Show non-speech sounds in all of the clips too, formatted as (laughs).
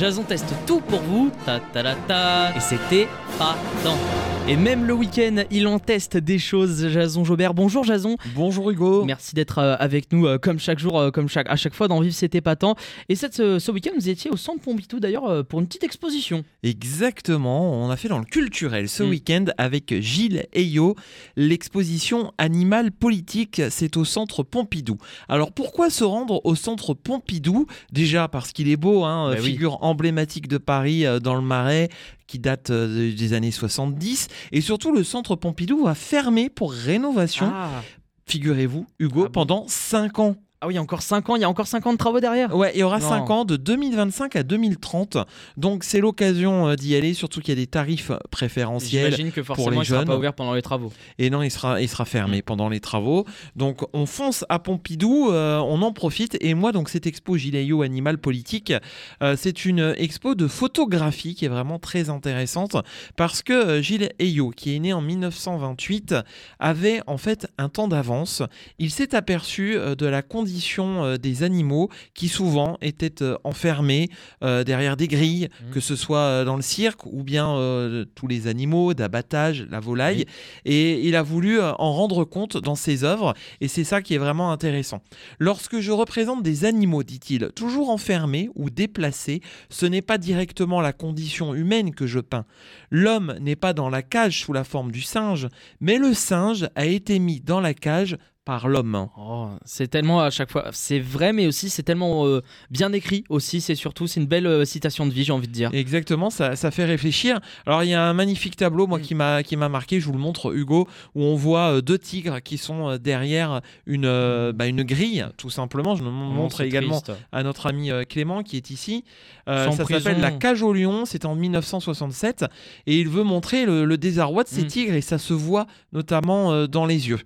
Jason teste tout pour vous, ta ta ta ta, et c'était pas tant. Et même le week-end, il en teste des choses, Jason Jobert. Bonjour Jason. Bonjour Hugo. Merci d'être euh, avec nous euh, comme chaque jour, euh, comme chaque, à chaque fois dans Vivre c'était pas tant. Et cette, ce, week-end, vous étiez au Centre Pompidou d'ailleurs pour une petite exposition. Exactement, on a fait dans le culturel ce Mm. week-end avec Gilles Eyo. L'exposition Animal Politique, c'est au Centre Pompidou. Alors pourquoi se rendre au Centre Pompidou? Déjà parce qu'il est beau, hein, Bah oui. figure emblématique de Paris dans le Marais qui date euh, des années 70. Et surtout, le Centre Pompidou va fermer pour rénovation, Ah. figurez-vous, Hugo, Ah bon pendant 5 ans. Ah oui, il y a encore 5 ans, il y a encore 5 ans de travaux derrière. Ouais, il y aura Non. 5 ans, de 2025 à 2030. Donc c'est l'occasion euh, d'y aller, surtout qu'il y a des tarifs préférentiels. J'imagine que pour forcément les il sera pas jeunes. ouvert pendant les travaux. Et non, il sera, il sera fermé pendant les travaux. Donc on fonce à Pompidou, euh, on en profite. Et moi, donc cette expo Gileio Animal Politique, euh, c'est une expo de photographie qui est vraiment très intéressante parce que Gilles Eyo, qui est né en 1928, avait en fait un temps d'avance. Il s'est aperçu de la condition euh, des animaux qui souvent étaient euh, enfermés euh, derrière des grilles, Mhm. que ce soit dans le cirque ou bien tous les animaux d'abattage, la volaille. Et il a voulu en rendre compte dans ses œuvres, et c'est ça qui est vraiment intéressant. Lorsque je représente des animaux, dit-il, toujours enfermés ou déplacés, ce n'est pas directement la condition humaine que je peins. L'homme n'est pas dans la cage sous la forme du singe, mais le singe a été mis dans la cage par l'homme. Oh, c'est tellement à chaque fois, c'est vrai, mais aussi c'est tellement euh, bien écrit aussi. C'est surtout, c'est une belle euh, citation de vie, j'ai envie de dire. Exactement, ça, ça fait réfléchir. Alors il y a un magnifique tableau, moi Mm. qui m'a qui m'a marqué, je vous le montre Hugo, où on voit euh, deux tigres qui sont derrière une euh, bah, une grille, tout simplement. Je mon- Oh, montre également triste. à notre ami Clément qui est ici. Ça s'appelle La Cage au Lion, c'est en 1967 et il veut montrer le, le désarroi de ces Mm. tigres et ça se voit notamment dans les yeux.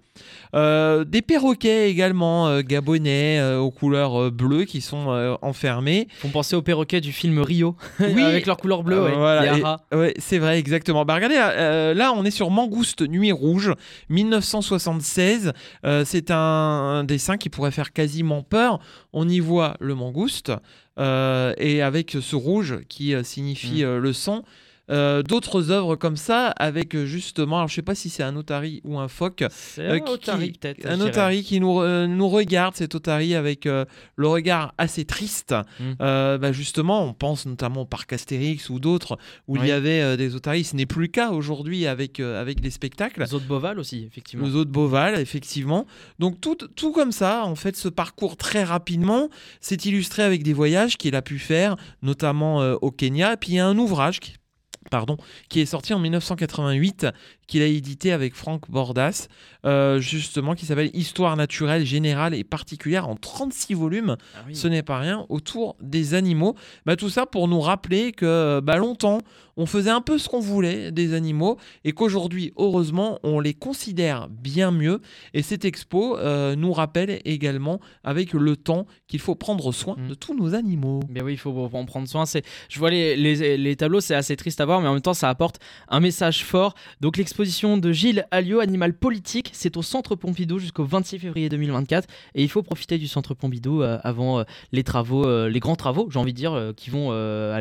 Euh, des perroquets également euh, gabonais euh, aux couleurs euh, bleues qui sont euh, enfermés. Font penser aux perroquets du film Rio, (laughs) Oui. avec leur couleur bleue. Euh, ouais. voilà. Ouais, c'est vrai, exactement. Bah regardez, euh, là on est sur Mangouste Nuit Rouge, 1976. Euh, c'est un, un dessin qui pourrait faire quasiment peur. On y voit le mangouste euh, et avec ce rouge qui euh, signifie Mm. euh, le sang. Euh, D'autres œuvres comme ça avec euh, justement, alors je sais pas si c'est un otari ou un phoque, euh, un otari, qui- peut-être. un otari qui nous, euh, nous regarde, cet otari avec le regard assez triste. Mm. Euh, bah, justement, on pense notamment au parc Astérix ou d'autres où il y avait des otaries. Ce n'est plus le cas aujourd'hui avec, avec les spectacles. Les autres Boval aussi, effectivement. Le zoo de Beauval, effectivement. Donc tout, tout comme ça, en fait, ce parcours très rapidement s'est illustré avec des voyages qu'il a pu faire, notamment au Kenya. Et puis il y a un ouvrage qui, pardon, qui est sorti en 1988, qu'il a édité avec Franck Bordas, euh, justement, qui s'appelle Histoire naturelle, générale et particulière en 36 volumes Ah oui. ce n'est pas rien, autour des animaux. Bah, tout ça pour nous rappeler que bah, longtemps, on faisait un peu ce qu'on voulait des animaux et qu'aujourd'hui, heureusement, on les considère bien mieux. Et cette expo euh, nous rappelle également, avec le temps, qu'il faut prendre soin Mm. de tous nos animaux. Mais oui, il faut en prendre soin. C'est, je vois les, les, les tableaux, c'est assez triste à voir, mais en même temps, ça apporte un message fort. Donc, l'exposition de Gilles Alliot, Animal Politique, c'est au Centre Pompidou jusqu'au 26 février 2024. Et il faut profiter du Centre Pompidou euh, avant euh, les travaux, les grands travaux, j'ai envie de dire, qui vont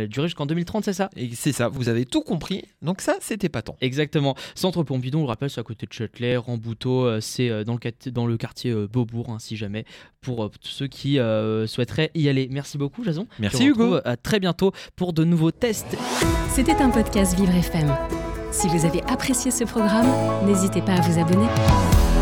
durer jusqu'en 2030, c'est ça? Et c'est ça, vous avez tout compris. Donc ça, c'était pas tant. Exactement. Centre Pompidou, on le rappelle, c'est à côté de Châtelet, Rambouteau, euh, c'est euh, dans, le quart- dans le quartier euh, Beaubourg, hein, si jamais, pour euh, tous ceux qui euh, souhaiteraient y aller. Merci beaucoup, Jason. Merci, vous Hugo. À très bientôt pour de nouveaux tests. C'était un podcast Vivre FM. Si vous avez apprécié ce programme, n'hésitez pas à vous abonner.